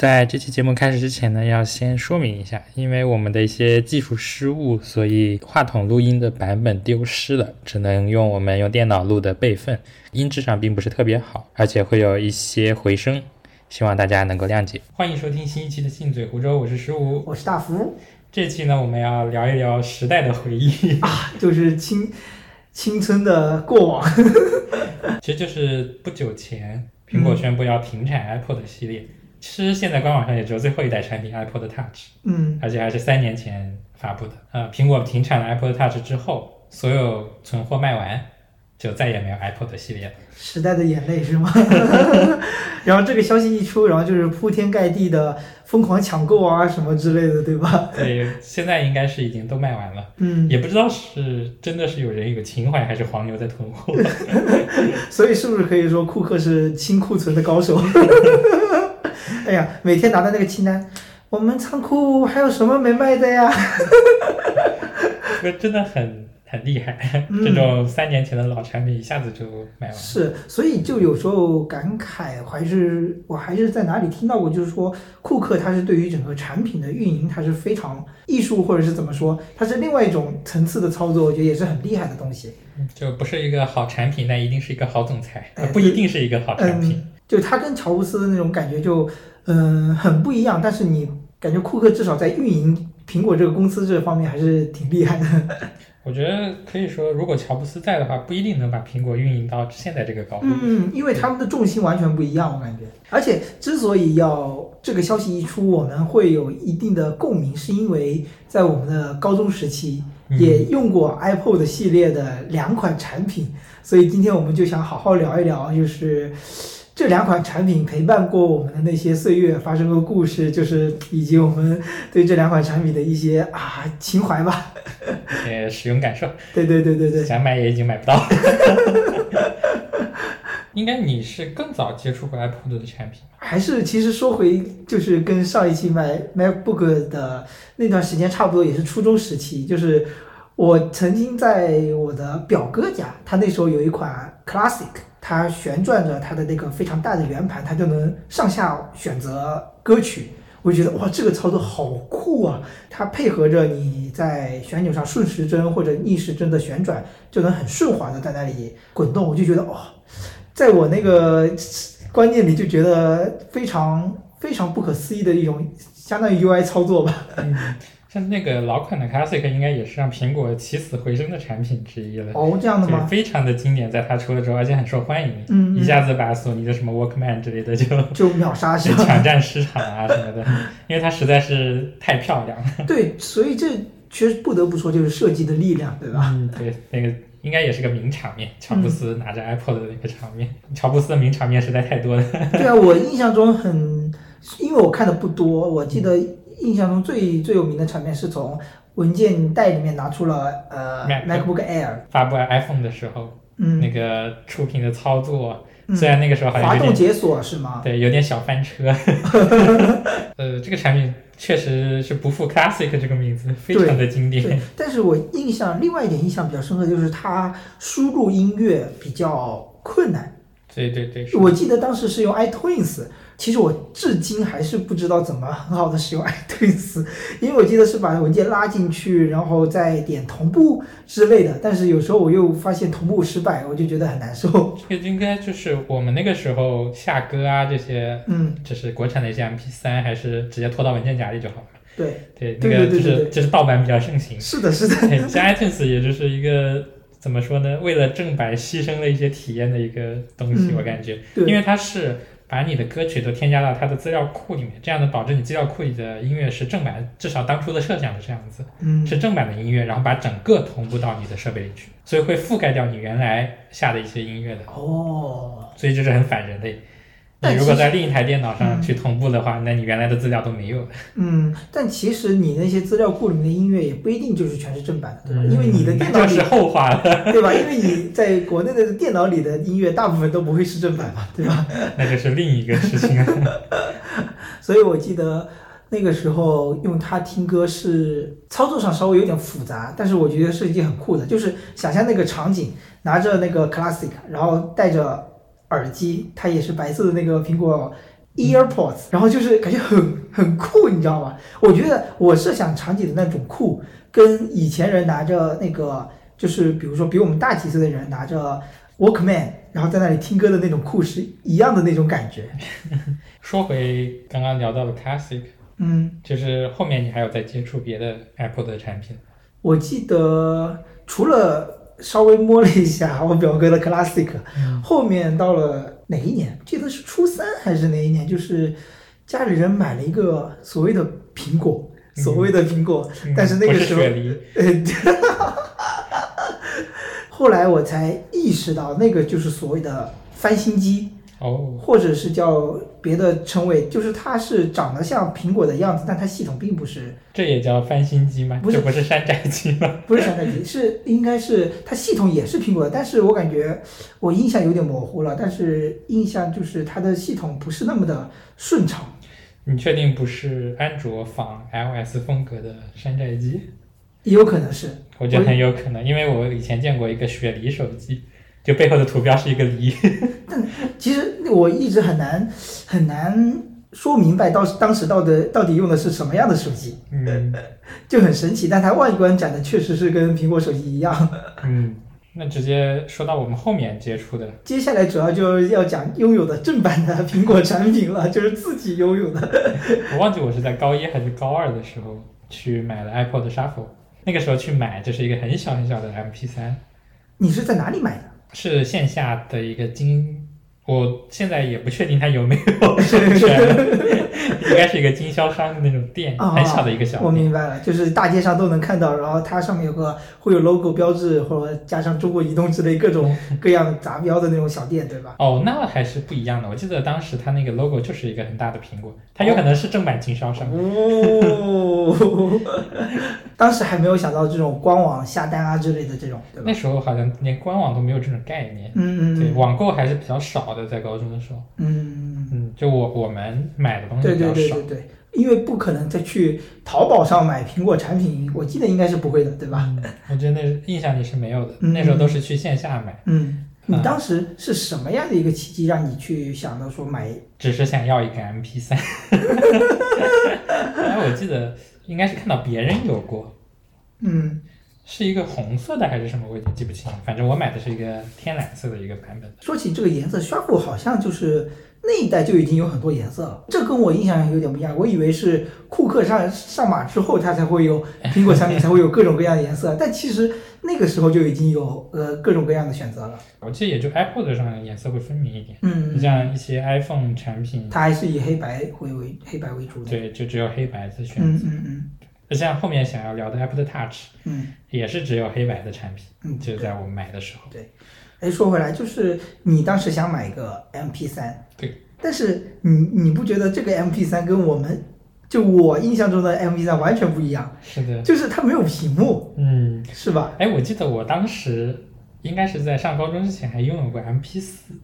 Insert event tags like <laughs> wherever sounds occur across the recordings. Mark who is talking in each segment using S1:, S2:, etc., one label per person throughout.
S1: 在这期节目开始之前呢，要先说明一下，因为我们的一些技术失误，所以话筒录音的版本丢失了，只能用我们用电脑录的备份，音质上并不是特别好，而且会有一些回声，希望大家能够谅解。欢迎收听新一期的《信嘴湖州》，我是十五，
S2: 我是大福。
S1: 这期呢，我们要聊一聊时代的回忆
S2: 啊，就是青青春的过往。<laughs>
S1: 其实就是不久前，苹果宣布要停产 iPod 系列。其实现在官网上也只有最后一代产品 iPod Touch，
S2: 嗯，
S1: 而且还是三年前发布的。呃，苹果停产了 iPod Touch 之后，所有存货卖完，就再也没有 iPod 系列了。
S2: 时代的眼泪是吗？<laughs> 然后这个消息一出，然后就是铺天盖地的疯狂抢购啊什么之类的，对吧？
S1: 对，现在应该是已经都卖完了。
S2: 嗯，
S1: 也不知道是真的是有人有情怀，还是黄牛在囤货。<laughs>
S2: 所以是不是可以说库克是清库存的高手？<laughs> <laughs> 哎呀，每天拿到那个清单，我们仓库还有什么没卖的呀？
S1: 那真的很很厉害，这种三年前的老产品一下子就卖完。
S2: 是，所以就有时候感慨，还是我还是在哪里听到过，就是说库克他是对于整个产品的运营，他是非常艺术，或者是怎么说，他是另外一种层次的操作，我觉得也是很厉害的东西。
S1: 就不是一个好产品，那一定是一个好总裁，不一定是一个好产品。
S2: 就他跟乔布斯的那种感觉就。嗯，很不一样，但是你感觉库克至少在运营苹果这个公司这方面还是挺厉害的。<laughs>
S1: 我觉得可以说，如果乔布斯在的话，不一定能把苹果运营到现在这个高度。
S2: 嗯，因为他们的重心完全不一样，我感觉。而且之所以要这个消息一出，我们会有一定的共鸣，是因为在我们的高中时期也用过 iPod 系列的两款产品，所以今天我们就想好好聊一聊，就是。这两款产品陪伴过我们的那些岁月，发生过故事，就是以及我们对这两款产品的一些啊情怀吧。
S1: 呃，使用感受。<laughs>
S2: 对对对对对。
S1: 想买也已经买不到。<laughs> 应该你是更早接触过 Apple 的产品。
S2: 还是其实说回，就是跟上一期买 MacBook 的那段时间差不多，也是初中时期。就是我曾经在我的表哥家，他那时候有一款 Classic。它旋转着它的那个非常大的圆盘，它就能上下选择歌曲。我觉得哇，这个操作好酷啊！它配合着你在旋钮上顺时针或者逆时针的旋转，就能很顺滑的在那里滚动。我就觉得哇，在我那个观念里就觉得非常非常不可思议的一种相当于 UI 操作吧。
S1: 像那个老款的 Classic 应该也是让苹果起死回生的产品之一了。
S2: 哦，这样的吗？
S1: 非常的经典，在它出了之后，而且很受欢迎。
S2: 嗯，
S1: 一下子把索尼的什么 Walkman 之类的就 <laughs>
S2: 就秒杀，
S1: 是抢占市场啊什么的，因为它实在是太漂亮了。<laughs>
S2: 对，所以这确实不得不说就是设计的力量，对吧？
S1: 嗯，对，那个应该也是个名场面，乔布斯拿着 Apple 的那个场面。乔布斯的名场面实在太多了。
S2: 对啊，我印象中很，因为我看的不多，我记得。印象中最最有名的场面是从文件袋里面拿出了呃 MacBook Air
S1: 发布 iPhone 的时候，
S2: 嗯，
S1: 那个触屏的操作，虽然那个时候好像
S2: 滑动解锁是吗？
S1: 对，有点小翻车。<laughs> 呃，这个产品确实是不负 Classic 这个名字，非常的经典。
S2: 但是我印象另外一点印象比较深刻就是它输入音乐比较困难。
S1: 对对对，
S2: 我记得当时是用 iTunes。其实我至今还是不知道怎么很好的使用 <laughs> iTunes，因为我记得是把文件拉进去，然后再点同步之类的。但是有时候我又发现同步失败，我就觉得很难受。
S1: 这个应该就是我们那个时候下歌啊这些，
S2: 嗯，
S1: 就是国产的一些 MP3，还是直接拖到文件夹里就好了。
S2: 对
S1: 对，那个就是就是盗版比较盛行。
S2: 是的，是的。
S1: 像 iTunes 也就是一个怎么说呢？为了正版牺牲了一些体验的一个东西，我感觉，因为它是。把你的歌曲都添加到它的资料库里面，这样能保证你资料库里的音乐是正版，至少当初的设想是这样子，
S2: 嗯，
S1: 是正版的音乐，然后把整个同步到你的设备里去，所以会覆盖掉你原来下的一些音乐的。
S2: 哦，
S1: 所以这是很反人的。你如果在另一台电脑上去同步的话，那你原来的资料都没有了。
S2: 嗯，但其实你那些资料库里面的音乐也不一定就是全是正版的，对吧？因为你的电脑
S1: 是后话了，
S2: 对吧？因为你在国内的电脑里的音乐大部分都不会是正版嘛，对吧？<laughs>
S1: 那就是另一个事情了。<laughs>
S2: 所以我记得那个时候用它听歌是操作上稍微有点复杂，但是我觉得是一件很酷的，就是想象那个场景，拿着那个 Classic，然后带着。耳机，它也是白色的那个苹果 EarPods，然后就是感觉很很酷，你知道吗？我觉得我设想场景的那种酷，跟以前人拿着那个，就是比如说比我们大几岁的人拿着 Walkman，然后在那里听歌的那种酷是一样的那种感觉。<laughs>
S1: 说回刚刚聊到的 Classic，
S2: 嗯，
S1: 就是后面你还有在接触别的 Apple 的产品？
S2: 我记得除了稍微摸了一下我表哥的 Classic，后面到了哪一年？记得是初三还是哪一年？就是家里人买了一个所谓的苹果，所谓的苹果，
S1: 嗯。
S2: 但是那个时候
S1: 不是雪，梨，
S2: 呃，<laughs> 后来我才意识到那个就是所谓的翻新机，
S1: 哦，
S2: 或者是叫别的称谓，就是它是长得像苹果的样子，但它系统并不是
S1: 这也叫翻新机吗？
S2: 不是
S1: 这不是山寨机吗？<laughs>
S2: 不是山寨机，是应该是它系统也是苹果的，但是我感觉我印象有点模糊了，但是印象就是它的系统不是那么的顺畅。
S1: 你确定不是安卓仿 iOS 风格的山寨机？
S2: 也有可能是，
S1: 我觉得很有可能，因为我以前见过一个雪梨手机，就背后的图标是一个梨。<laughs>
S2: 但其实我一直很难很难说明白到当时到的到底用的是什么样的手机，
S1: 嗯
S2: 就很神奇。但它外观长得确实是跟苹果手机一样。
S1: 嗯，那直接说到我们后面接触的，<laughs>
S2: 接下来主要就要讲拥有的正版的苹果产品了，就是自己拥有的。<laughs>
S1: 我忘记我是在高一还是高二的时候去买了 iPod Shuffle，那个时候去买就是一个很小很小的 MP3，
S2: 你是在哪里买的？
S1: 是线下的一个经，我现在也不确定它有没有授权，应该是一个经销商的那种店，
S2: 啊
S1: 很小的一个小店。
S2: 我明白了，就是大街上都能看到，然后它上面有个会有 logo 标志，或者加上中国移动之类各种各样杂标的那种小店，对吧？
S1: 哦，那还是不一样的。我记得当时它那个 logo 就是一个很大的苹果，它有可能是正版经销商。
S2: 哦，<laughs> 当时还没有想到这种官网下单啊之类的这种，对吧
S1: 那？时候好像连官网都没有这种概念，
S2: 嗯，嗯对
S1: 网购还是比较少的，在高中的时候。
S2: 嗯，
S1: 嗯，就我我们买的东西比较少。
S2: 对对对。对，因为不可能再去淘宝上买苹果产品，我记得应该是不会的，对吧？
S1: 嗯，我觉得那印象里是没有的，
S2: 嗯。
S1: 那时候都是去线下买，
S2: 嗯，你
S1: 啊
S2: 当时是什么样的一个契机让你去想到说买？
S1: 只是想要一个 MP 3 <laughs> <laughs> 哎，我记得应该是看到别人有过，
S2: 嗯，
S1: 是一个红色的还是什么，我已经记不清了。反正我买的是一个天蓝色的一个版本。
S2: 说起这个颜色，Shuffle 好像就是那一代就已经有很多颜色了，这跟我印象有点不一样。我以为是库克上上马之后，它才会有 <laughs> 苹果产品才会有各种各样的颜色，但其实那个时候就已经有呃各种各样的选择了。
S1: 我记得也就 iPod 上颜色会分明一点，
S2: 嗯，
S1: 像一些 iPhone 产品，
S2: 它还是以黑白为为黑白为主的。
S1: 对，就只有黑白的选
S2: 嗯
S1: 嗯。
S2: 嗯嗯
S1: 像后面想要聊的 Apple Touch，
S2: 嗯
S1: 也是只有黑白的产品，
S2: 嗯，
S1: 就在我们买的时候。
S2: 对哎，说回来，就是你当时想买一个 MP 三，
S1: 对，
S2: 但是你你不觉得这个 MP 三跟我们就我印象中的 MP 三完全不一样？
S1: 是的，
S2: 就是它没有屏幕，
S1: 嗯，
S2: 是吧？
S1: 哎，我记得我当时应该是在上高中之前还拥有过 MP 四，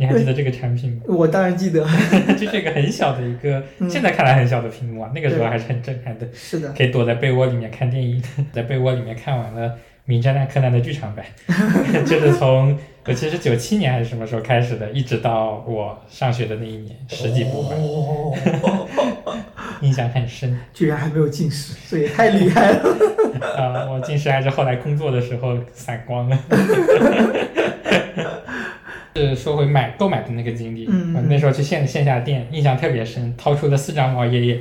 S1: 你还记得这个产品吗？
S2: 我当然记得，<laughs>
S1: 就是一个很小的一个，
S2: 嗯。
S1: 现在看来很小的屏幕啊，那个时候还是很震撼的，
S2: 是的，
S1: 可以躲在被窝里面看电影，在被窝里面看完了《名侦探柯南》的剧场版，<laughs> 就是从我其实九七年还是什么时候开始的，一直到我上学的那一年，十几部吧，
S2: 哦，
S1: 印象很深。
S2: 居然还没有近视，这也太厉害了。
S1: 啊、<laughs> 我近视还是后来工作的时候散光了。是说回买购买的那个经历，
S2: 嗯
S1: 我那时候去线线下店，印象特别深，掏出了四张毛爷爷，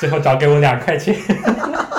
S1: 最后找给我两块钱，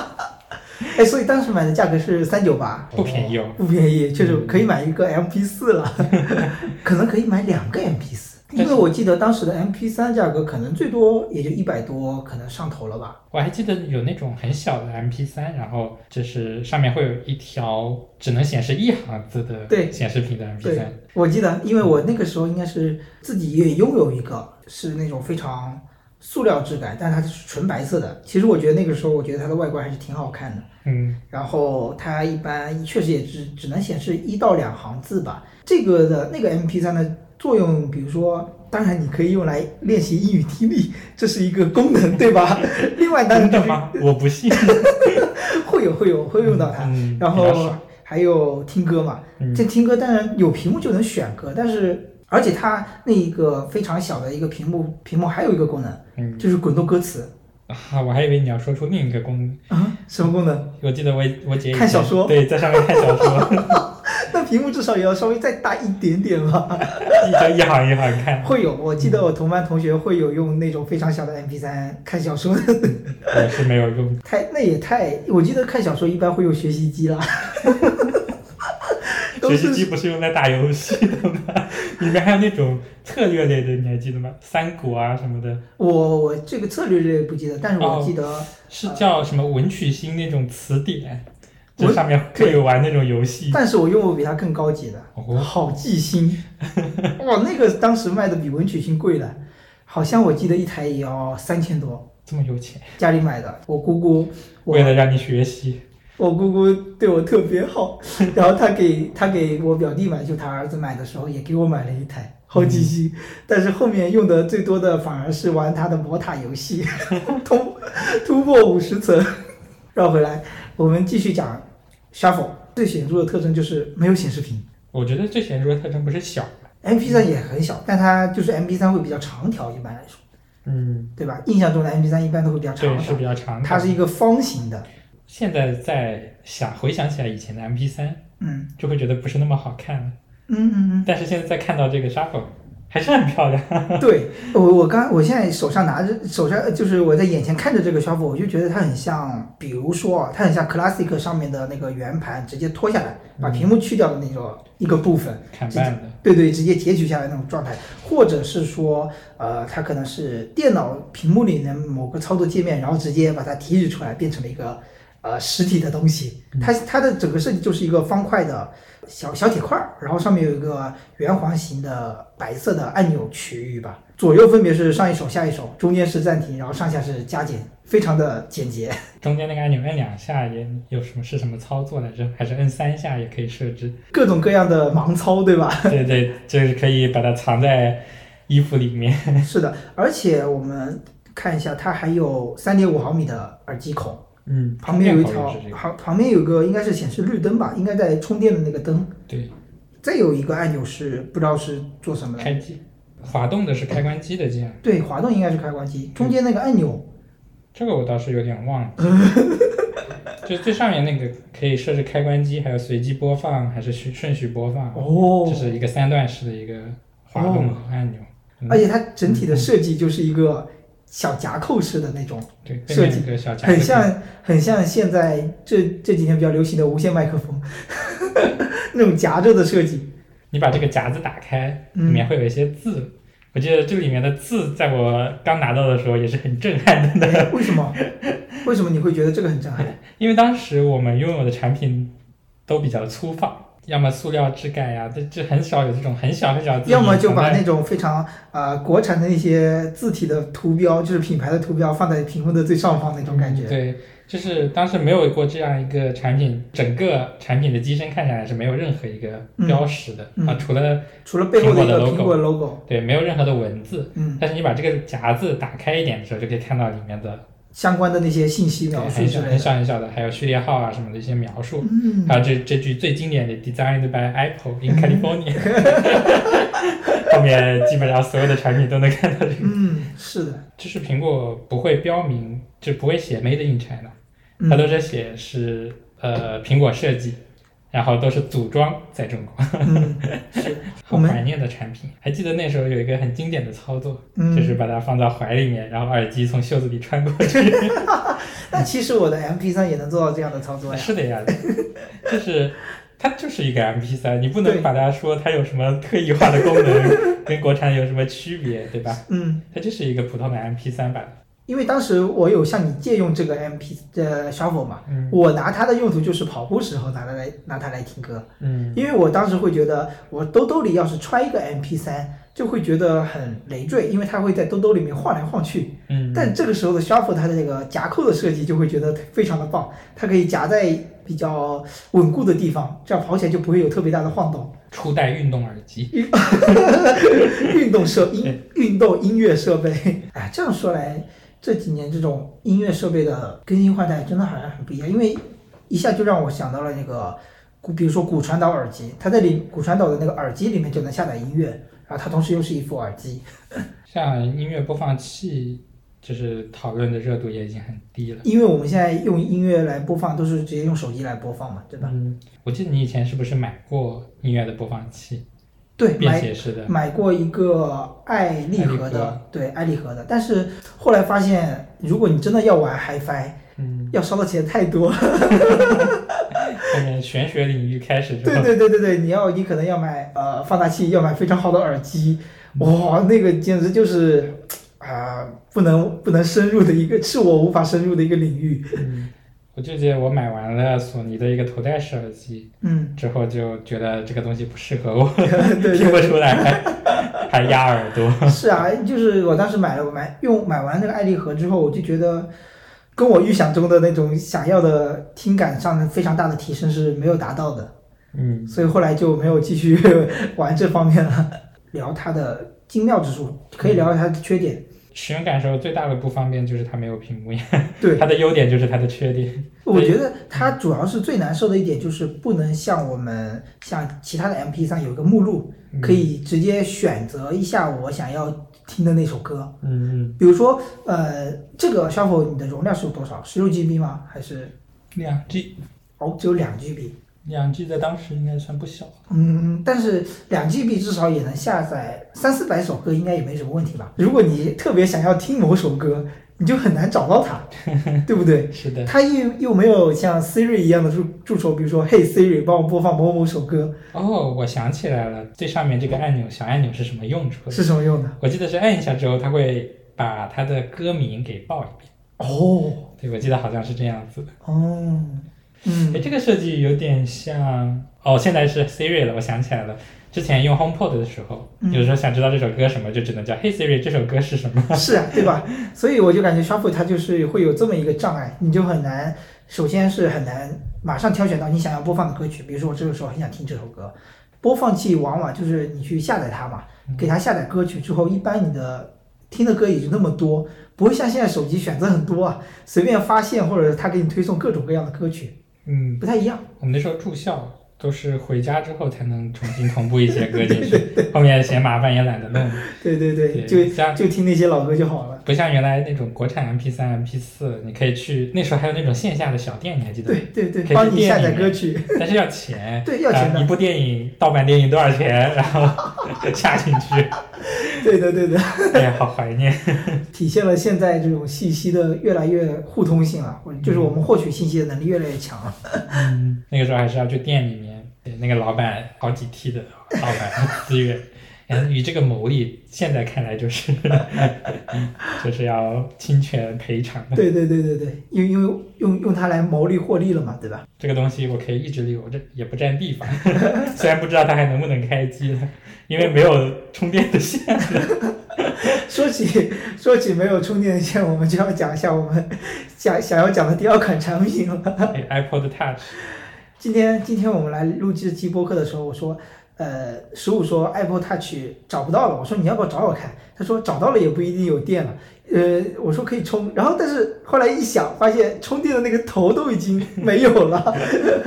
S1: <laughs>
S2: 哎，所以当时买的价格是三九八，
S1: 不便宜哦。
S2: 不便宜，确实可以买一个 MP 四了，<laughs> 可能可以买两个 MP 四，因为我记得当时的 MP 三价格可能最多也就一百多，可能上头了吧。
S1: 我还记得有那种很小的 MP 3，然后就是上面会有一条只能显示一行字的
S2: 对
S1: 显示屏的 MP
S2: 对
S1: 3。
S2: 我记得，因为我那个时候应该是自己也拥有一个，是那种非常塑料质感，但它是纯白色的。其实我觉得那个时候，我觉得它的外观还是挺好看的。
S1: 嗯，
S2: 然后它一般确实也只只能显示一到两行字吧。这个的那个 MP 3的作用，比如说，当然你可以用来练习英语听力，<laughs> 这是一个功能，对吧？<laughs> 另外当然就是
S1: 真的吗？我不信。<laughs>
S2: 会有会有会用到它。
S1: 嗯，
S2: 然后还有听歌嘛，
S1: 嗯
S2: 这听歌当然有屏幕就能选歌，但是而且它那一个非常小的一个屏幕，屏幕还有一个功能，
S1: 嗯
S2: 就是滚动歌词
S1: 啊，我还以为你要说出另一个功能。
S2: 啊，什么功能？
S1: 我记得我我姐
S2: 看小说
S1: 对，在上面看小说，
S2: 那屏幕至少也要稍微再大一点点吧。<laughs>
S1: 一就一行一行看。<laughs>
S2: 会有，我记得我同班同学会有用那种非常小的 MP 3看小说的，<laughs>
S1: 我是没有用。
S2: 太那也太，我记得看小说一般会用学习机啦。
S1: 学习机不是用来打游戏的吗？里面还有那种策略类的，你还记得吗？三国啊什么的，
S2: 我我这个策略类不记得，但是我
S1: 哦
S2: 记得、
S1: 是叫什么文曲星那种词典，这上面可以玩那种游戏。
S2: 但是我用过比它更高级的，
S1: 哦，
S2: 好记星，哇，那个当时卖的比文曲星贵了，好像我记得一台也要三千多，
S1: 这么有钱，
S2: 家里买的，我姑姑，我
S1: 为了让你学习，
S2: 我姑姑对我特别好，然后她给她给我表弟买，就他儿子买的时候也给我买了一台好记星，但是后面用的最多的反而是玩他的魔塔游戏，<laughs> 突突破五十层。绕回来，我们继续讲 Shuffle 最显著的特征就是没有显示屏
S1: 我觉得最显著的特征不是小吗
S2: ？，MP 3也很小，但它就是 MP 3会比较长条，一般来说，
S1: 嗯，
S2: 对吧？印象中的 MP 3一般都会比较长
S1: 对，是，比较长的。
S2: 它是一个方形的，
S1: 现在在想回想起来以前的 MP 3
S2: 嗯
S1: 就会觉得不是那么好看了。
S2: 嗯嗯
S1: 但是现在再看到这个 Shuffle，还是很漂亮。<laughs>
S2: 嗯，对我我刚我现在手上拿着手上就是我在眼前看着这个 Shuffle，我就觉得它很像，比如说啊，它很像 Classic 上面的那个圆盘直接脱下来，把屏幕去掉的那种一个部分，
S1: 砍半的，
S2: 对对，直接截取下来那种状态，或者是说，呃，它可能是电脑屏幕里的某个操作界面，然后直接把它提取出来，变成了一个呃实体的东西。它它的整个设计就是一个方块的小小铁块儿，然后上面有一个圆环形的白色的按钮区域吧，左右分别是上一手下一手，中间是暂停，然后上下是加减，非常的简洁。<laughs>
S1: 中间那个按钮按两下也有什么是什么操作来着？还是摁三下也可以设置？
S2: 各种各样的盲操，对吧？<laughs>
S1: 对对，就是可以把它藏在衣服里面。<laughs>
S2: 是的，而且我们看一下，它还有三点五毫米的耳机孔。
S1: 嗯，
S2: 旁边有一条。旁旁边有个应该是显示绿灯吧，应该在充电的那个灯。
S1: 对，
S2: 再有一个按钮是不知道是做什么的，
S1: 开机，滑动的是开关机的键，
S2: 对，滑动应该是开关机，中间那个按钮，
S1: 这个我倒是有点忘了。<laughs> 就最上面那个可以设置开关机，还有随机播放，还是顺顺序播放，
S2: 哦
S1: 这是一个三段式的一个滑动按钮。嗯
S2: 而且它整体的设计就是一个小夹扣式的那种，
S1: 对，
S2: 设计很像很像现在这这几年比较流行的无线麦克风，<laughs> 那种夹着的设计。
S1: 你把这个夹子打开，里
S2: 嗯
S1: 面会有一些字。我记得这里面的字，在我刚拿到的时候也是很震撼的，
S2: 哎为什么？为什么你会觉得这个很震撼？<laughs>
S1: 因为当时我们拥有的产品都比较粗放，要么塑料质感呀，这这很少有这种很小很小
S2: 要么就把那种非常呃国产的那些字体的图标，就是品牌的图标放在屏幕的最上方那种感觉。
S1: 对，就是当时没有过这样一个产品，整个产品的机身看起来是没有任何一个标识的、啊，除了
S2: 除了背后的一个
S1: 苹果
S2: logo，
S1: 对，没有任何的文字。
S2: 嗯，
S1: 但是你把这个夹子打开一点的时候，就可以看到里面的
S2: 相关的那些信息描述
S1: 很小很。小很小的，还有序列号啊什么的一些描述。
S2: 嗯，
S1: 还有这这句最经典的 “Designed by Apple in California”，<laughs> 后面基本上所有的产品都能看到这个。
S2: 嗯，是的，
S1: 就是苹果不会标明，就不会写 Made in China，
S2: 嗯
S1: 它都是写是呃苹果设计，然后都是组装在中国。
S2: 嗯，是 <laughs>
S1: 好怀念的产品，还记得那时候有一个很经典的操作，
S2: 嗯
S1: 就是把它放到怀里面，然后耳机从袖子里穿过去。<laughs>
S2: 那其实我的 MP 3也能做到这样的操作呀。
S1: 是的呀，<laughs> 就是它就是一个 MP 3你不能把它说它有什么特异化的功能，跟国产有什么区别，对吧？
S2: 嗯，
S1: 它就是一个普通的 MP 3版。
S2: 因为当时我有向你借用这个 MP 呃 Shuffle 嘛，
S1: 嗯
S2: 我拿它的用途就是跑步时候拿它来拿它来听歌。
S1: 嗯，
S2: 因为我当时会觉得，我兜兜里要是揣一个 MP 三就会觉得很累赘，因为它会在兜兜里面晃来晃去。
S1: 嗯，
S2: 但这个时候的 Shuffle 它的那个夹扣的设计就会觉得非常的棒，它可以夹在比较稳固的地方，这样跑起来就不会有特别大的晃动。
S1: 初代运动耳机。
S2: 运 <laughs> 动设音运动音乐设备，哎，这样说来，这几年这种音乐设备的更新换代真的好像很不一样，因为一下就让我想到了那个，古比如说骨传导耳机，它在里骨传导的那个耳机里面就能下载音乐，然后它同时又是一副耳机。<laughs>
S1: 像音乐播放器，就是讨论的热度也已经很低了。
S2: 因为我们现在用音乐来播放，都是直接用手机来播放嘛，对吧？
S1: 嗯，我记得你以前是不是买过音乐的播放器，
S2: 对，买？买过一个爱立
S1: 爱立和
S2: 和的，对，爱立和的。但是后来发现，如果你真的要玩 HiFi，
S1: 嗯，
S2: 要烧的钱太多了。
S1: 后面玄学领域开始之
S2: 对，对对对对，你要你可能要买呃放大器，要买非常好的耳机，哇，那个简直就是啊、不能不能深入的一个，是我无法深入的一个领域。
S1: 嗯，我就记得我买完了索尼的一个头戴式耳机
S2: 嗯，
S1: 之后，就觉得这个东西不适合我，<laughs>
S2: 对 <laughs>
S1: 听不出来，还压耳朵。
S2: 是啊，就是我当时买了，我买用买完那个爱立和之后，我就觉得跟我预想中的那种想要的听感上的非常大的提升是没有达到的，
S1: 嗯，
S2: 所以后来就没有继续 <laughs> 玩这方面了。聊它的精妙之处，可以聊聊它的缺点。
S1: 使用感受最大的不方便就是它没有屏幕呀，
S2: 对，<laughs>
S1: 它的优点就是它的缺点。
S2: 我觉得它主要是最难受的一点就是不能像我们像其他的 MP 3有一个目录，
S1: 嗯
S2: 可以直接选择一下我想要听的那首歌。
S1: 嗯，
S2: 比如说，呃，这个 Shuffle 你的容量是有多少？十六 GB 吗？还是
S1: 两 G，
S2: 哦只有两 GB？
S1: 两 G 在当时应该算不小。
S2: 嗯，但是两 GB 至少也能下载三四百首歌，应该也没什么问题吧？如果你特别想要听某首歌，你就很难找到它，<laughs> 对不对？
S1: 是的，
S2: 它又又没有像 Siri 一样的助助手，比如说 Hey Siri 帮我播放某某首歌，
S1: 哦，我想起来了，最上面这个按钮小按钮是什么用处？
S2: 是什么用的？
S1: 我记得是按一下之后，它会把它的歌名给报一遍。
S2: 哦
S1: 对，我记得好像是这样子的。
S2: 哦，嗯
S1: 哎，这个设计有点像哦，现在是 Siri 了，我想起来了。之前用 HomePod 的时候，
S2: 嗯
S1: 有时候想知道这首歌什么，就只能叫 Hey Siri，这首歌是什么？
S2: 是啊，对吧？所以我就感觉 Shuffle 它就是会有这么一个障碍，你就很难，首先是很难马上挑选到你想要播放的歌曲。比如说我这个时候很想听这首歌，播放器往往就是你去下载它嘛，给它下载歌曲之后，一般你的听的歌也就那么多，不会像现在手机选择很多啊，随便发现或者它给你推送各种各样的歌曲，
S1: 嗯，
S2: 不太一样。
S1: 我们那时候住校都是回家之后才能重新同步一些歌进去，<laughs> 后面嫌麻烦也懒得弄。
S2: 对对对，
S1: 对
S2: 就
S1: 像
S2: 就听那些老歌就好了。
S1: 不像原来那种国产 MP 三 MP 四你可以去那时候还有那种线下的小店，你还记得吗？
S2: 对对对，
S1: 可以去
S2: 帮你下载歌曲，<laughs>
S1: 但是要钱，<laughs>
S2: 对要钱
S1: 一部电影盗版电影多少钱？然后 <laughs> 下进去，
S2: 对的对的。
S1: 哎呀，好怀念。
S2: 体现了现在这种信息的越来越互通性了，就是我们获取信息的能力越来越强了。
S1: 嗯，那个时候还是要去店里面，对那个老板好几 T 的盗版资源，嗯，与这个牟利，现在看来就是 <laughs> 就是要侵权赔偿的。
S2: 对对对对对，因因为用用它来牟利获利了嘛，对吧？
S1: 这个东西我可以一直留着，也不占地方。<laughs> 虽然不知道它还能不能开机了，因为没有充电的线了。<laughs>
S2: 说起说起没有充电线，我们就要讲一下我们想想要讲的第二款产品了。
S1: 哎 iPod Touch，
S2: 今天今天我们来录这期播客的时候，我说，呃，十五说 Apple Touch 找不到了，我说你要不要找找看？他说找到了也不一定有电了。呃，我说可以充，然后但是后来一想，发现充电的那个头都已经没有了。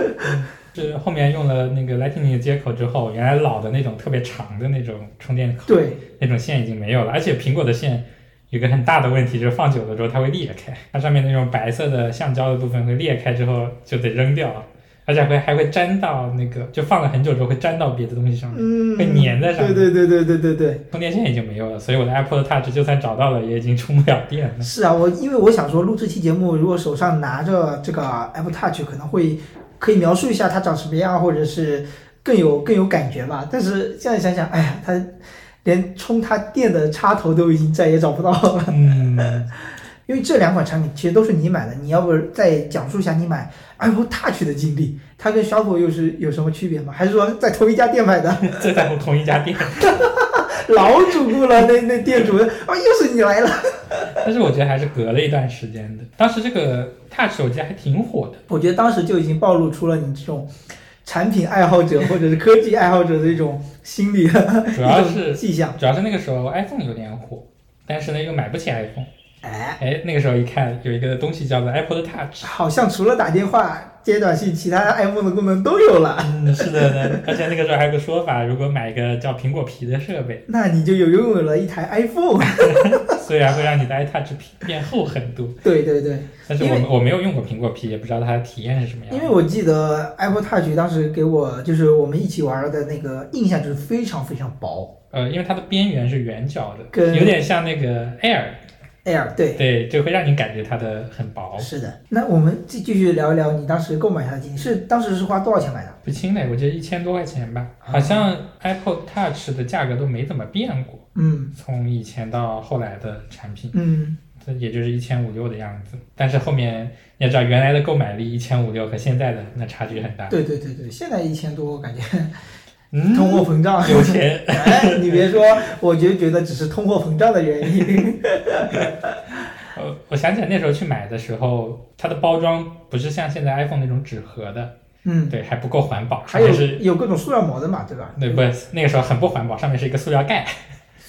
S2: <laughs>
S1: 是后面用了那个 Lightning 的接口之后，原来老的那种特别长的那种充电口，
S2: 对，
S1: 那种线已经没有了。而且苹果的线有个很大的问题，就是放久了之后它会裂开，它上面那种白色的橡胶的部分会裂开之后就得扔掉，而且会还会粘到那个，就放了很久之后会粘到别的东西上面，
S2: 嗯，
S1: 会粘在上面。
S2: 对对对对对对对，
S1: 充电线已经没有了，所以我的 Apple Touch 就算找到了，也已经充不了电了。
S2: 是啊，我因为我想说录这期节目，如果手上拿着这个 Apple Touch，可能会可以描述一下它长什么样，或者是更有更有感觉吧。但是现在想想，哎呀，它连充它电的插头都已经再也找不到了。
S1: 嗯，
S2: 因为这两款产品其实都是你买的，你要不再讲述一下你买 Apple Touch 的经历？它跟 Shuffle 又是有什么区别吗？还是说在同一家店买的？<laughs>
S1: 就在同一家店。<laughs>
S2: 老主顾了，那那店主啊，又是你来了。<laughs>
S1: 但是我觉得还是隔了一段时间的。当时这个 Touch 手机还挺火的，
S2: 我觉得当时就已经暴露出了你这种产品爱好者或者是科技爱好者的一种心理了，
S1: 主要是
S2: 迹象。
S1: 主要是那个时候 iPhone 有点火，但是呢又买不起 iPhone，
S2: 哎，
S1: 哎，那个时候一看有一个东西叫做 Apple Touch，
S2: 好像除了打电话接短信，其他 <laughs> iPhone 的功能都有了。
S1: 嗯，是的呢。而且那个时候还有个说法，如果买一个叫苹果皮的设备，<laughs>
S2: 那你就有拥有了一台 iPhone。<laughs>
S1: 虽然会让你的 iTouch 变厚很多，
S2: 对对对，
S1: 但是我我没有用过苹果皮，也不知道它的体验是什么样。
S2: 因为我记得 Apple Touch 当时给我就是我们一起玩的那个印象就是非常非常薄。
S1: 呃，因为它的边缘是圆角的，
S2: 跟
S1: 有点像那个 Air，
S2: Air 对。
S1: 对，就会让你感觉它的很薄。
S2: 是的，那我们继继续聊一聊你当时购买它的经历，是当时是花多少钱买的？
S1: 不清嘞，我记得一千多块钱吧，好像 Apple Touch 的价格都没怎么变过，
S2: 嗯
S1: 从以前到后来的产品，
S2: 嗯，
S1: 这也就是一千五六的样子。但是后面你要知道，原来的购买力一千五六和现在的那差距很大。
S2: 对对对对，现在一千多，我感觉
S1: 嗯，
S2: 通货膨胀。
S1: 有钱。
S2: 哎，你别说，我就觉得只是通货膨胀的原因。<laughs>
S1: 呃，我想起来那时候去买的时候，它的包装不是像现在 iPhone 那种纸盒的，
S2: 嗯，
S1: 对，还不够环保，
S2: 还有
S1: 上面是，
S2: 有各种塑料膜的嘛，对吧？
S1: 对不，那个时候很不环保，上面是一个塑料盖，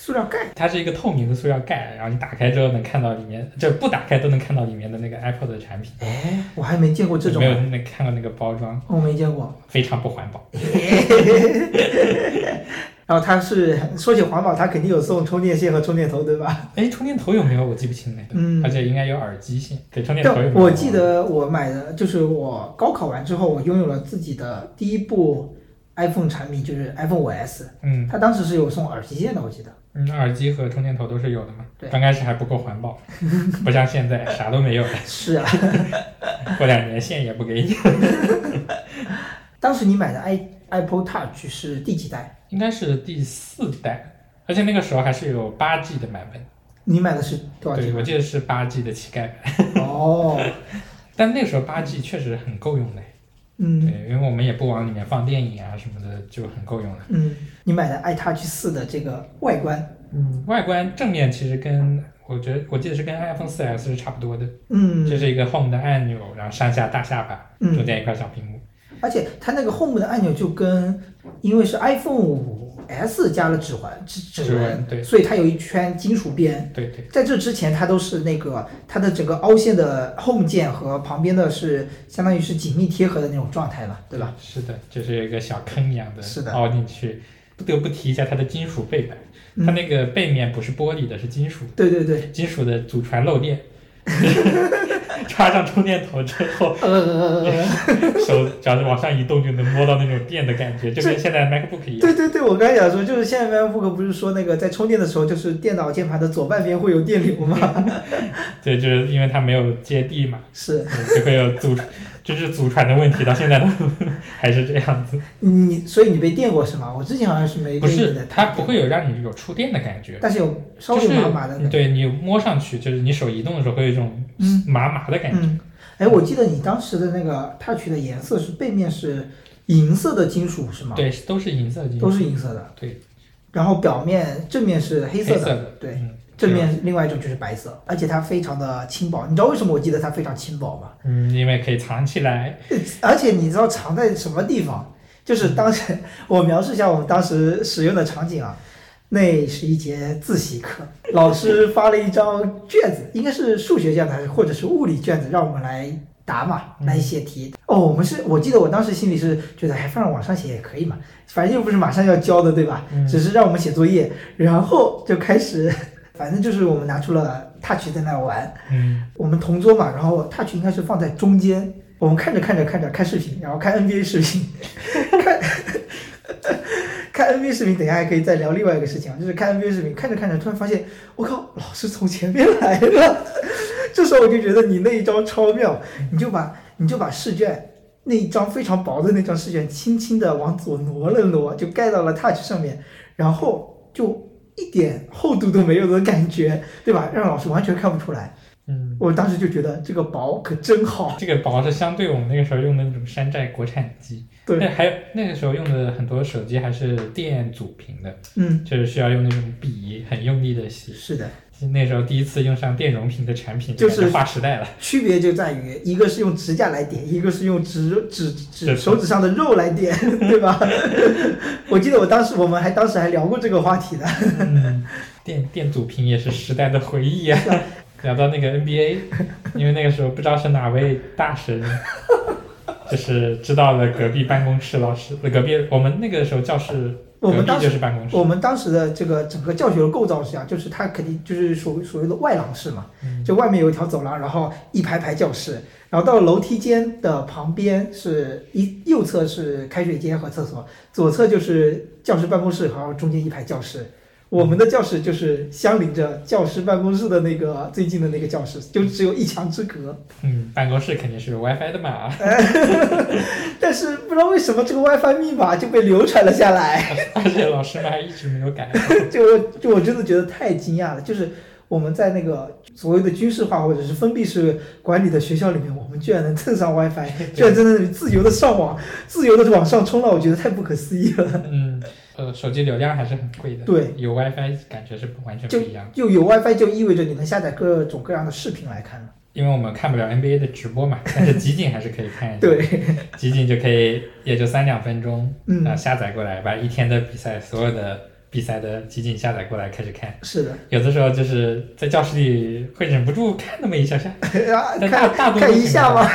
S2: 塑料盖。
S1: 它是一个透明的塑料盖，然后你打开之后能看到里面，就不打开都能看到里面的那个 Apple 的产品。
S2: 哎，我还没见过这种
S1: 没，有那看过那个包装，
S2: 我没见过。
S1: 非常不环保。<laughs>
S2: 然后它是说起环保，它肯定有送充电线和充电头，对吧？
S1: 哎，充电头有没有？我记不清了。
S2: 嗯
S1: 而且应该有耳机线。对，充电头有？
S2: 我记得我买的就是我高考完之后，我拥有了自己的第一部 iPhone 产品，就是 iPhone 5S。
S1: 嗯
S2: 它当时是有送耳机线的，我记得。
S1: 嗯，耳机和充电头都是有的嘛。
S2: 对
S1: 刚开始还不够环保，<laughs> 不像现在啥都没有了，
S2: 是啊，
S1: 过两年线也不给你。
S2: 当时你买的 i Apple Touch 是第几代？
S1: 应该是第四代，而且那个时候还是有八 G 的版本。
S2: 你买的是多少
S1: 对？我记得是八 G 的乞丐版，
S2: 哦，<laughs>
S1: 但那个时候八 G 确实很够用的。
S2: 嗯。
S1: 对，因为我们也不往里面放电影啊什么的，就很够用了。
S2: 嗯，你买的 iTouch 四的这个外观，
S1: 嗯，外观正面其实跟我觉得我记得是跟 iPhone 四 S 是差不多的，
S2: 嗯，
S1: 这是一个 Home 的按钮，然后上下大下巴，
S2: 嗯。
S1: 中间一块小屏幕。
S2: 而且它那个 Home 的按钮就跟，因为是 iPhone 5 S 加了指环指指
S1: 指
S2: 纹
S1: 纹，对
S2: 所以它有一圈金属边。
S1: 对对，
S2: 在这之前，它都是那个它的整个凹陷的 Home 键和旁边的是相当于是紧密贴合的那种状态了，对吧？？
S1: 是的，就是有一个小坑一样的，
S2: 是的
S1: 凹进去。不得不提一下它的金属背板，
S2: 嗯
S1: 它那个背面不是玻璃的，是金属，
S2: 对对对，
S1: 金属的祖传漏电。<laughs> 插上充电头之后，
S2: 呃，
S1: 手只要是往上移动就能摸到那种电的感觉，就跟现在 MacBook 一样。
S2: 对对对，我刚才想说，就是现在 MacBook 不是说那个在充电的时候，就是电脑键盘的左半边会有电流吗？
S1: 对，就是因为它没有接地嘛，
S2: 是
S1: 就会有祖，就是祖传的问题，到现在都 <laughs> 还是这样子。
S2: 你，所以你被电过是吗？我之前好像是没
S1: 不是它不会有让你有触电的感觉，
S2: 但是有稍微
S1: 就是
S2: 麻麻的感觉。
S1: 对你摸上去，就是你手移动的时候会有一种
S2: 嗯
S1: 麻麻的感觉。
S2: 嗯，哎，我记得你当时的那个 Touch 的颜色是背面是银色的金属是吗？，
S1: 对，都是银色的金属，
S2: 都是银色的。
S1: 对，
S2: 然后表面正面是黑色的，
S1: 黑色的，
S2: 对，
S1: 嗯，
S2: 正面另外一种就是白色，而且它非常的轻薄。你知道为什么我记得它非常轻薄吗？
S1: 嗯，因为可以藏起来，
S2: 而且你知道藏在什么地方？就是当时我描述一下我们当时使用的场景啊，那是一节自习课，老师发了一张卷子，应该是数学卷子还是或者是物理卷子，让我们来答嘛，
S1: 嗯
S2: 来写题。哦，我们是我记得我当时心里是觉得，还放在网上写也可以嘛，反正又不是马上要交的，对吧？
S1: 嗯
S2: 只是让我们写作业，然后就开始，反正就是我们拿出了 Touch 在那玩，
S1: 嗯，
S2: 我们同桌嘛，然后 Touch 应该是放在中间，我们看着看着看着看视频，然后看 NBA 视频，看看 NBA 视频，等一下还可以再聊另外一个事情啊，就是看 NBA 视频，看着看着突然发现，我靠，老师从前面来了，这时候我就觉得你那一招超妙，你就把你就把试卷那一张非常薄的那张试卷轻轻的往左挪了挪，就盖到了 Touch 上面，然后就一点厚度都没有的感觉，对吧？让老师完全看不出来。
S1: 嗯，
S2: 我当时就觉得这个薄可真好。<laughs>
S1: 这个薄是相对我们那个时候用的那种山寨国产机，
S2: 对
S1: 那还有那个时候用的很多手机还是电阻屏的，
S2: 嗯，
S1: 就是需要用那种笔很用力的写。
S2: 是的，
S1: 那时候第一次用上电容屏的产品，
S2: 就是
S1: 划时代了。
S2: 区别就在于一个是用指甲来点，一个是用指指指手指上的肉来点，<laughs> 对吧？<laughs> 我记得我当时我们还当时还聊过这个话题呢。
S1: 嗯，电电阻屏也是时代的回忆啊。聊到那个 NBA，因为那个时候不知道是哪位大神，就是知道了隔壁办公室老师，隔壁我们那个时候教室
S2: 我们当时我们当时的这个整个教学的构造是这样，就是它肯定就是所所谓的外廊式嘛，
S1: 嗯
S2: 就外面有一条走廊，然后一排排教室，然后到了楼梯间的旁边是一右侧是开水间和厕所，左侧就是教室办公室，然后中间一排教室。我们的教室就是相邻着教师办公室的那个最近的那个教室，就只有一墙之隔。
S1: 嗯，办公室肯定是有 WiFi 的嘛，<laughs>
S2: 但是不知道为什么这个 WiFi 密码就被流传了下来。
S1: 而且老师们还一直没有改。<laughs>
S2: 就就我真的觉得太惊讶了，就是我们在那个所谓的军事化或者是封闭式管理的学校里面，我们居然能蹭上 WiFi，<laughs> 居然在那里自由的上网，自由的往上冲浪，我觉得太不可思议了。
S1: 嗯，呃，手机流量还是很贵的，
S2: 对，
S1: 有 WiFi 感觉是不完全不一样。
S2: 就有 WiFi 就意味着你能下载各种各样的视频来看了。
S1: 因为我们看不了 NBA 的直播嘛，但是集锦还是可以看一下。
S2: 对，<laughs>
S1: 集锦就可以，也就三两分钟，
S2: 嗯
S1: 啊，下载过来，把一天的比赛所有的比赛的集锦下载过来开始看。
S2: 是的，
S1: 有的时候就是在教室里会忍不住看那么一下下，<laughs>
S2: 啊，
S1: 但大大
S2: 看
S1: 部分
S2: 看一下嘛。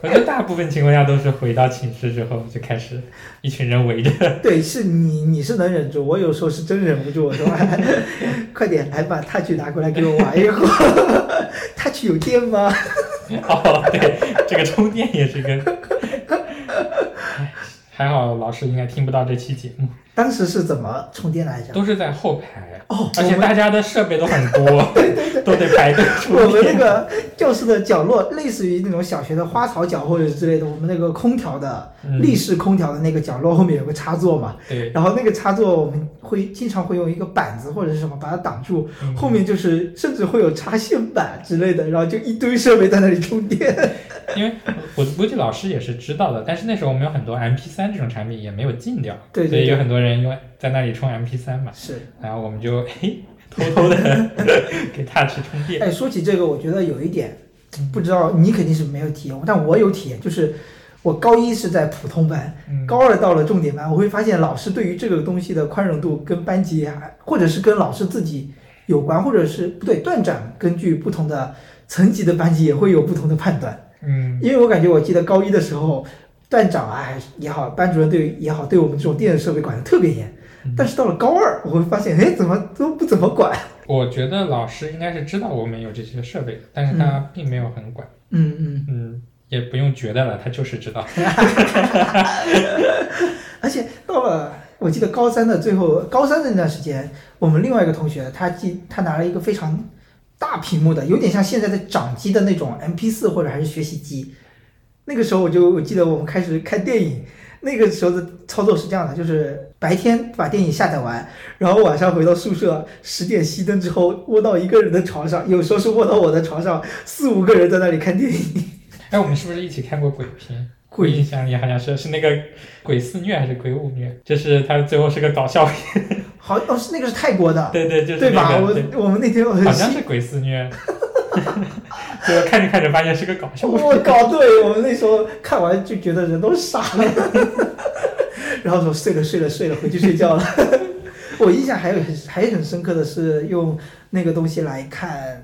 S2: <laughs>
S1: 我觉得大部分情况下都是回到寝室之后就开始一群人围着。
S2: 对，是你你是能忍住，我有时候是真忍不住，我说 <laughs> 快点来把 Touch 拿过来给我玩一会儿。<laughs> Touch 有电吗？
S1: 哦，对，这个充电也是一个。唉还好老师应该听不到这期节目，
S2: 当时是怎么充电来着？
S1: 都是在后排，
S2: 哦，
S1: 而且大家的设备都很多 <laughs> 对，都得排队充
S2: 我们那。个教室的角落，类似于那种小学的花草角或者之类的，我们那个空调的
S1: 嗯
S2: 立式空调的那个角落后面有个插座嘛，
S1: 对，
S2: 然后那个插座我们会经常会用一个板子或者是什么把它挡住，
S1: 嗯
S2: 后面就是甚至会有插线板之类的，然后就一堆设备在那里充电。<laughs>
S1: 因为我估计老师也是知道的，但是那时候我们有很多 MP 3这种产品也没有禁掉，
S2: 对对对
S1: 所以有很多人用在那里充 MP 三嘛，
S2: 是，
S1: 然后我们就嘿偷偷的 <laughs> 给 Touch 充电。
S2: 哎，说起这个，我觉得有一点，不知道你肯定是没有体验过，但我有体验，就是我高一是在普通班，
S1: 嗯，
S2: 高二到了重点班，我会发现老师对于这个东西的宽容度跟班级还，或者是跟老师自己有关，或者是不对，段长根据不同的层级的班级也会有不同的判断。
S1: 嗯
S2: 因为我感觉，我记得高一的时候，段长啊也好，班主任对也好，对我们这种电子设备管得特别严。
S1: 嗯
S2: 但是到了高二，我会发现，哎，怎么都不怎么管。
S1: 我觉得老师应该是知道我们有这些设备的，但是他并没有很管，
S2: 嗯嗯。
S1: 嗯，也不用觉得了，他就是知道。<laughs>
S2: 而且到了，我记得高三的最后，高三的那段时间，我们另外一个同学，他记他拿了一个非常大屏幕的，有点像现在的掌机的那种 MP 四或者还是学习机。那个时候我就我记得我们开始看电影，那个时候的操作是这样的，就是白天把电影下载完，然后晚上回到宿舍，十点熄灯之后窝到一个人的床上，有时候是窝到我的床上，四五个人在那里看电影。<laughs>
S1: 哎，我们是不是一起看过鬼片？<laughs> 我
S2: 鬼
S1: 印象里好像是是那个鬼肆虐还是鬼舞虐，就是他最后是个搞笑片。
S2: 好哦，是那个是泰国的，
S1: 对对，就是
S2: 对吧？
S1: 那个对
S2: 我我们那天
S1: 好像是鬼肆虐。<laughs> 最 <laughs> 后看着看着发现是个搞笑片。
S2: 我搞对，我们那时候看完就觉得人都傻了，<laughs> 然后说睡了睡了睡了，回去睡觉了。<laughs> 我印象还有很还很深刻的是用那个东西来看《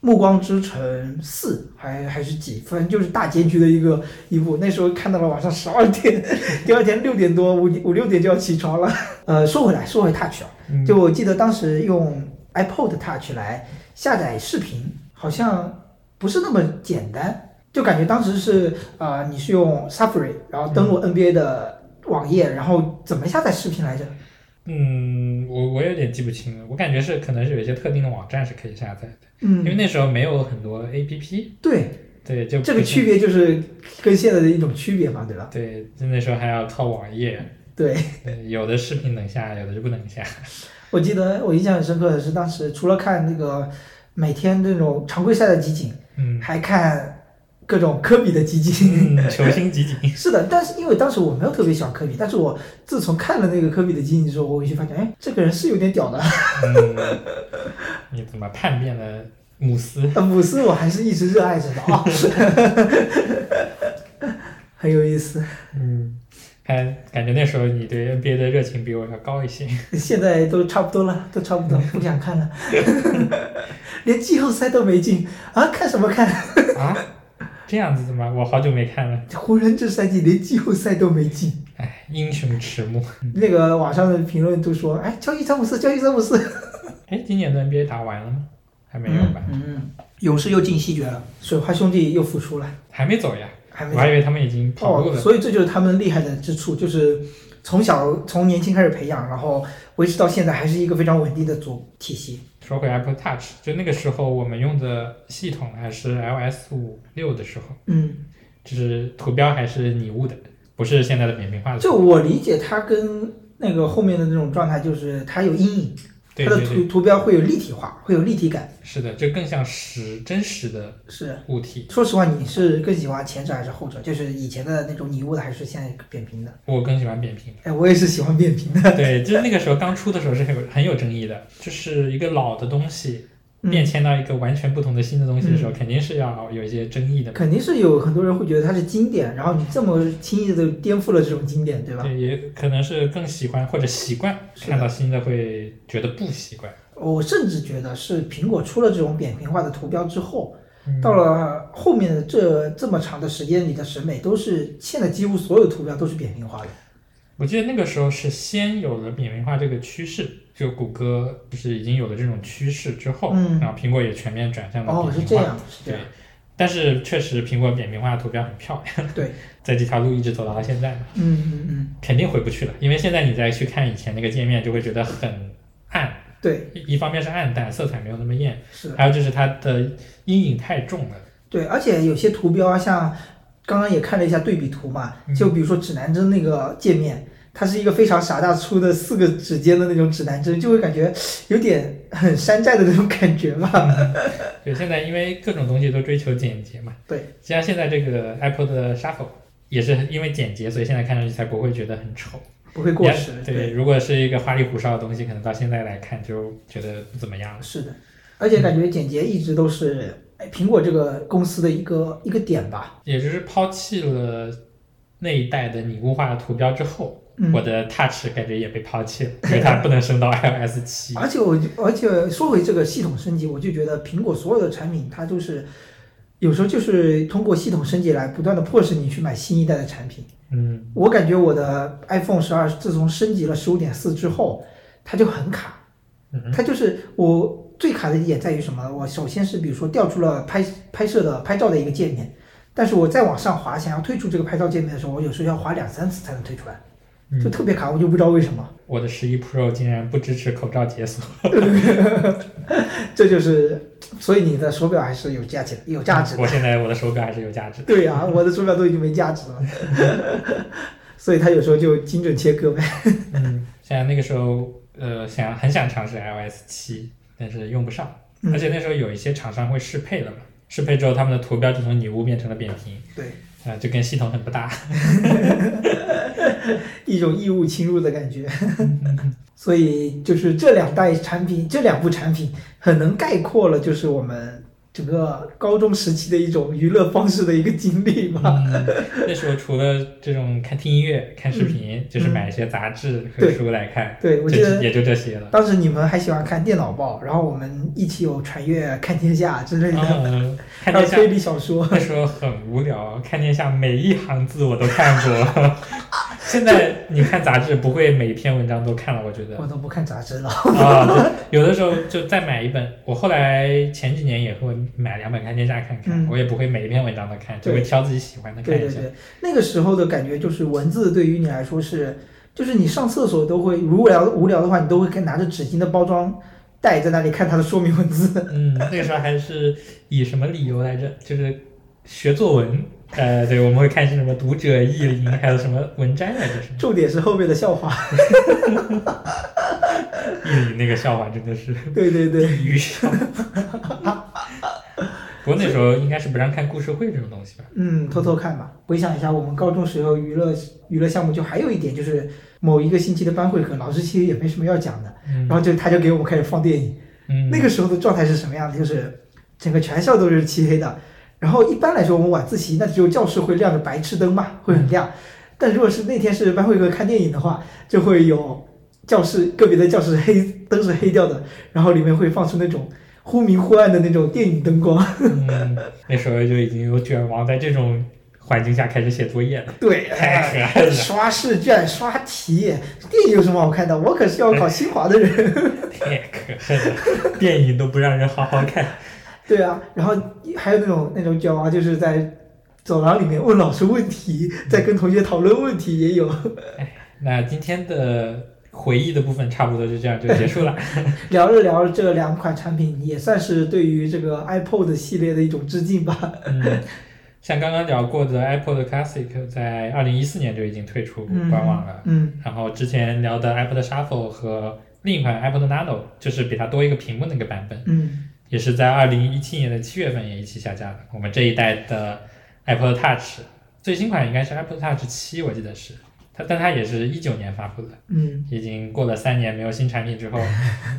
S2: 暮光之城四》，还还是几，反正就是大结局的一个一部。那时候看到了晚上十二点，第二天六点多五五六点就要起床了。呃，说回来，说回 Touch 啊，
S1: 嗯
S2: 就我记得当时用 iPod Touch 来下载视频，好像不是那么简单，就感觉当时是呃，你是用 Safari，然后登录 NBA 的网页，然后怎么下载视频来着？
S1: 嗯，我我有点记不清了，我感觉是可能是有一些特定的网站是可以下载的，嗯。因为
S2: 嗯，
S1: 那时候没有很多 A P P，
S2: 对，
S1: 对，就
S2: 这个区别就是跟现在的一种区别嘛，对吧？
S1: 对，就那时候还要靠网页，
S2: 对，
S1: 对，有的视频能下，有的就不能下。
S2: 我记得我印象很深刻的是，当时除了看那个每天那种常规赛的集锦，
S1: 嗯
S2: 还看各种科比的集锦。
S1: 嗯，球星集锦，<laughs>
S2: 是的，但是因为当时我没有特别喜欢科比，但是我自从看了那个科比的集锦之后，我回去发现，哎，这个人是有点屌的。
S1: 嗯，<laughs> 你怎么叛变了姆斯？
S2: 呃姆斯我还是一直热爱着的啊，<laughs> 很有意思。
S1: 嗯，看感觉那时候你对 NBA 的热情比我要高一些。
S2: 现在都差不多了，都差不多，<laughs> 不想看了。<laughs> 连季后赛都没进啊！看什么看？
S1: 啊，这样子的吗？我好久没看了。
S2: 湖人这赛季连季后赛都没进。
S1: 哎，英雄迟暮。
S2: 那个网上的评论都说，哎，交易詹姆斯，交易詹姆斯。<laughs>
S1: 哎，今年的 NBA 打完了吗？还没有吧？
S2: 嗯，勇士又进西决了，水花兄弟又复出了，
S1: 还没走呀？
S2: 还没
S1: 我还以为他们已经跑路
S2: 哦，
S1: 了。
S2: 所以这就是他们厉害的之处，就是从小从年轻开始培养，然后维持到现在，还是一个非常稳定的组体系。
S1: 说回 Apple Touch，就那个时候我们用的系统还是 iOS 五六的时候，
S2: 嗯，
S1: 就是图标还是拟物的，不是现在的扁平化的。
S2: 就我理解，它跟那个后面的那种状态，就是它有阴影，它的图图标会有立体化，会有立体感。
S1: 是的，就更像实真实的
S2: 是，
S1: 物体。
S2: 说实话，你是更喜欢前者还是后者？就是以前的那种拟物的，还是现在扁平的？
S1: 我更喜欢扁平。
S2: 哎，我也是喜欢扁平的。
S1: 对，就是那个时候刚出的时候是很有很有争议的，就是一个老的东西
S2: 嗯
S1: 变迁到一个完全不同的新的东西的时候，肯定是要有一些争议的。
S2: 肯定是有很多人会觉得它是经典，然后你这么轻易的颠覆了这种经典，对吧？
S1: 对，也可能是更喜欢或者习惯看到新的会觉得不习惯。
S2: 我甚至觉得是苹果出了这种扁平化的图标之后，
S1: 嗯
S2: 到了后面的这这么长的时间里的审美，都是现在几乎所有图标都是扁平化的。
S1: 我记得那个时候是先有了扁平化这个趋势，就谷歌就是已经有了这种趋势之后，
S2: 嗯
S1: 然后苹果也全面转向了
S2: 哦，
S1: 扁平化。
S2: 是这样，是这
S1: 对
S2: 样，，
S1: 但是确实苹果扁平化的图标很漂亮，
S2: 对，<laughs>
S1: 在这条路一直走到了现在嘛，
S2: 嗯嗯嗯，
S1: 肯定回不去了，因为现在你再去看以前那个界面，就会觉得很暗，
S2: 对，
S1: 一一方面是暗淡，色彩没有那么艳，
S2: 是，
S1: 还有就是它的阴影太重了。
S2: 对，而且有些图标啊，像刚刚也看了一下对比图嘛，
S1: 嗯
S2: 就比如说指南针那个界面。它是一个非常傻大粗的四个指尖的那种指南针，就会感觉有点很山寨的那种感觉嘛。
S1: 对，现在因为各种东西都追求简洁嘛，
S2: 对，
S1: 像现在这个 Apple 的 Shuffle 也是因为简洁，所以现在看上去才不会觉得很丑。
S2: 不会过时。
S1: 对，如果是一个花里胡哨的东西，可能到现在来看就觉得不怎么样了。
S2: 是的，而且感觉简洁一直都是哎苹果这个公司的一个一个点吧。
S1: 也就是抛弃了那一代的拟物化的图标之后，
S2: 嗯
S1: 我的 Touch 感觉也被抛弃了，因为它不能升到 iOS 七。
S2: 而且我而且说回这个系统升级，我就觉得苹果所有的产品它都是有时候就是通过系统升级来不断的迫使你去买新一代的产品。
S1: 嗯，
S2: 我感觉我的 iPhone 十二自从升级了十五点四之后，它就很卡。
S1: 嗯
S2: 它就是我最卡的一点在于什么？我首先是比如说调出了拍拍摄的拍照的一个界面，但是我再往上滑，想要退出这个拍照界面的时候，我有时候要滑两三次才能退出来，就特别卡，我就不知道为什么。
S1: 我的十一 Pro 竟然不支持口罩解锁，<laughs>
S2: 这就是，所以你的手表还是有价值有价值的。
S1: 我现在我的手表还是有价值的。
S2: 对呀、我的手表都已经没价值了，<laughs> 所以它有时候就精准切割呗。
S1: 嗯，像那个时候，呃，想很想尝试 iOS 七，但是用不上，
S2: 嗯
S1: 而且那时候有一些厂商会适配了嘛，适配之后他们的图标就从女巫变成了扁平，
S2: 对，
S1: 啊、就跟系统很不搭。<laughs>
S2: 一种异物侵入的感觉。<laughs> 所以就是这两代产品，这两部产品很能概括了，就是我们整个高中时期的一种娱乐方式的一个经历吧。
S1: 嗯，那时候除了这种看听音乐、看视频，就是买一些杂志和书来看，
S2: 对，我记得
S1: 也就这些了。
S2: 当时你们还喜欢看电脑报，然后我们一起有传阅、看天下之类的，
S1: 嗯，看天下
S2: 推理小说。
S1: 那时候很无聊，看天下每一行字我都看过。<laughs> 现在你看杂志不会每一篇文章都看了，我觉得
S2: 我都不看杂志了。
S1: 啊，有的时候就再买一本。我后来前几年也会买两本《看天下》看看，
S2: 嗯
S1: 我也不会每一篇文章都看，就会挑自己喜欢的看一下。
S2: 对对对，那个时候的感觉就是文字对于你来说是，就是你上厕所都会如果聊无聊的话，你都会跟拿着纸巾的包装袋在那里看它的说明文字。
S1: 嗯，那个时候还是以什么理由来着？就是学作文。呃，对，我们会看是什么读者意林，还有什么文摘来着？是？
S2: 重点是后面的笑话。
S1: 意林那个笑话真的是
S2: 对对对，
S1: 地狱笑。不过那时候应该是不让看故事会这种东西吧？
S2: 嗯，偷偷看吧。回想一下，我们高中时候娱乐娱乐项目就还有一点就是某一个星期的班会课，老师其实也没什么要讲的，
S1: 嗯
S2: 然后就他就给我们开始放电影。
S1: 嗯，
S2: 那个时候的状态是什么样的？就是整个全校都是漆黑的，然后一般来说我们晚自习那只有教室会亮着白炽灯嘛，会很亮。但如果是那天是班会课看电影的话，就会有教室个别的教室黑灯是黑掉的，然后里面会放出那种忽明忽暗的那种电影灯光。
S1: 嗯，那时候就已经有卷王在这种环境下开始写作业了。
S2: 对，
S1: 太可爱了
S2: 刷试卷、刷题，电影有什么好看的？我可是要考清华的人。<laughs>
S1: 太可恨了，电影都不让人好好看。
S2: 对啊，然后还有那种那种卷王，就是在走廊里面问老师问题，在跟同学讨论问题也有。
S1: 那今天的回忆的部分差不多就这样就 <laughs> 结束了。<laughs>
S2: 聊着聊着，这两款产品也算是对于这个 iPod 系列的一种致敬吧。
S1: 嗯，像刚刚聊过的 iPod Classic 在二零一四年就已经退出官网了。
S2: 嗯
S1: 然后之前聊的 iPod Shuffle 和另一款 iPod Nano，就是比它多一个屏幕那个版本，
S2: 嗯
S1: 也是在二零一七年的七月份也一起下架了。我们这一代的 Apple Touch 最新款应该是 Apple Touch 七，我记得是它，但它也是一九年发布的，
S2: 嗯，
S1: 已经过了三年没有新产品之后，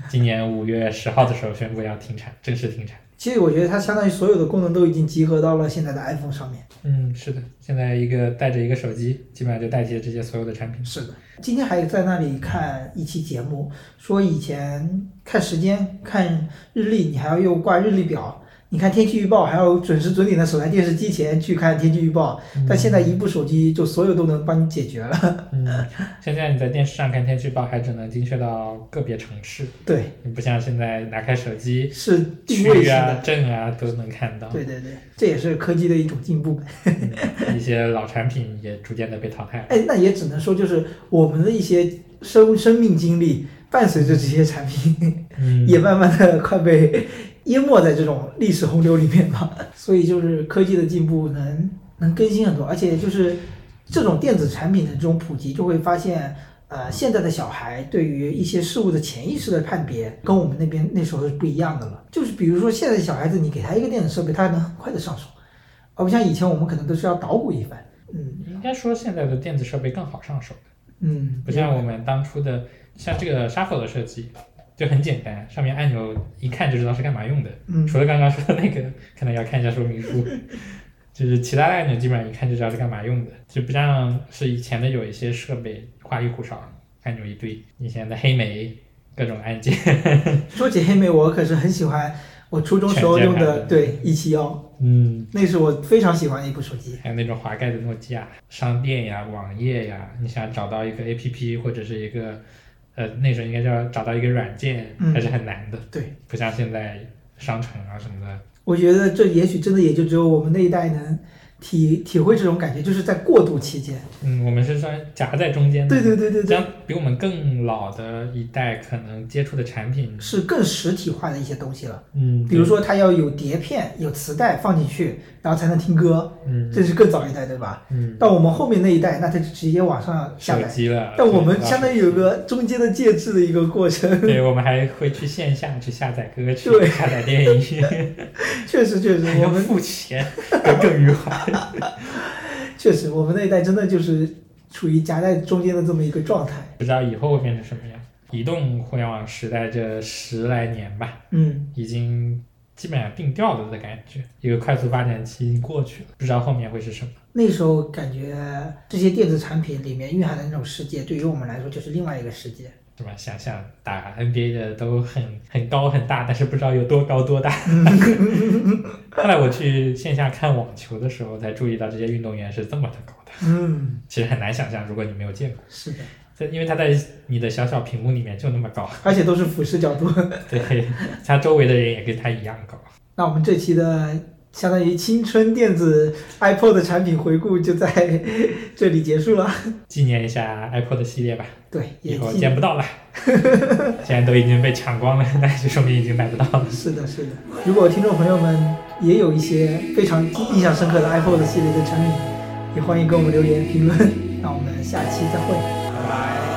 S1: 今年五月十号的时候宣布要停产，正式停产。
S2: 其实我觉得它相当于所有的功能都已经集合到了现在的 iPhone 上面。
S1: 嗯，是的，现在一个带着一个手机，基本上就代替了这些所有的产品。
S2: 是的，今天还在那里看一期节目，说以前看时间、看日历，你还要用挂日历表；你看天气预报，还要准时准点的守在电视机前去看天气预报。但现在一部手机就所有都能帮你解决了。
S1: 嗯，现在你在电视上看天气预报还只能精确到个别城市，
S2: 对，
S1: 你不像现在拿开手机，
S2: 是定位性
S1: 区啊、
S2: 的。
S1: 镇啊都能看到。
S2: 对对对，这也是科技的一种进步。
S1: 嗯一些老产品也逐渐的被淘汰了。
S2: 哎，那也只能说就是我们的一些生生命经历，伴随着这些产品，
S1: 嗯，
S2: 也慢慢的快被淹没在这种历史洪流里面吧。所以就是科技的进步能能更新很多，而且就是这种电子产品的这种普及，就会发现。呃，现在的小孩对于一些事物的潜意识的判别，跟我们那边那时候是不一样的了。就是比如说，现在的小孩子，你给他一个电子设备，他能很快的上手，而不像以前我们可能都是要捣鼓一番。嗯
S1: 应该说现在的电子设备更好上手，
S2: 嗯，
S1: 不像我们当初的，像这个 Shuffle 的设计就很简单，上面按钮一看就知道是干嘛用的。
S2: 嗯
S1: 除了刚刚说的那个，可能要看一下说明书。<laughs> 就是其他的按钮基本上一看就知道是干嘛用的，就不像是以前的有一些设备花里胡哨，按钮一堆。以前的黑莓各种按键，<laughs>
S2: 说起黑莓，我可是很喜欢我初中时候用
S1: 的
S2: 的，对一七幺，
S1: 嗯，
S2: 那是我非常喜欢的一部手机。
S1: 还有那种滑盖的诺基亚商店呀、网页呀，你想找到一个 APP 或者是一个呃那时候应该叫找到一个软件，
S2: 嗯
S1: 还是很难的，
S2: 对，
S1: 不像现在商城啊什么的。
S2: 我觉得这也许真的也就只有我们那一代能体体会这种感觉，就是在过渡期间。
S1: 嗯，我们是算夹在中间的，
S2: 对对对对对，
S1: 比我们更老的一代可能接触的产品，
S2: 是更实体化的一些东西了。
S1: 嗯，
S2: 比如说，它要有碟片、有磁带放进去，然后才能听歌，
S1: 嗯
S2: 这是更早一代，对吧？
S1: 嗯，
S2: 到我们后面那一代，那它就直接网上下
S1: 手
S2: 载。
S1: 机了，
S2: 但我们相当于有个中间的介质的一个过程。
S1: 对，我们还会去线下去下载歌曲
S2: 对、
S1: 下载电影，
S2: 确 <laughs> 实确实，我们
S1: 付钱，耿耿于怀。<laughs>
S2: 确实我们那一代真的就是处于夹在中间的这么一个状态。
S1: 不知道以后会变成什么样。移动互联网时代这十来年吧，
S2: 嗯，
S1: 已经基本上定调了的感觉，一个快速发展期已经过去了，不知道后面会是什么。
S2: 那时候感觉这些电子产品里面蕴含的那种世界，对于我们来说就是另外一个世界。
S1: 是吧？想象打 NBA 的都很很高很大，但是不知道有多高多大。<laughs> 后来我去线下看网球的时候，才注意到这些运动员是这么的高的，
S2: 嗯，
S1: 其实很难想象，如果你没有见过。
S2: 是的，
S1: 这因为他在你的小小屏幕里面就那么高，
S2: 而且都是俯视角度。<laughs>
S1: 对，他周围的人也跟他一样高。
S2: 那我们这期的相当于青春电子 iPod 的产品回顾就在 <laughs> 这里结束了。
S1: 纪念一下 iPod 系列吧，
S2: 对，
S1: 以后
S2: 也
S1: 见不到了。现在都已经被抢光了，那就说明已经买不到了。<laughs>
S2: 是的，是的。如果听众朋友们也有一些非常印象深刻的 iPod 系列的产品，也欢迎给我们留言评论。那我们下期再会。
S1: Bye.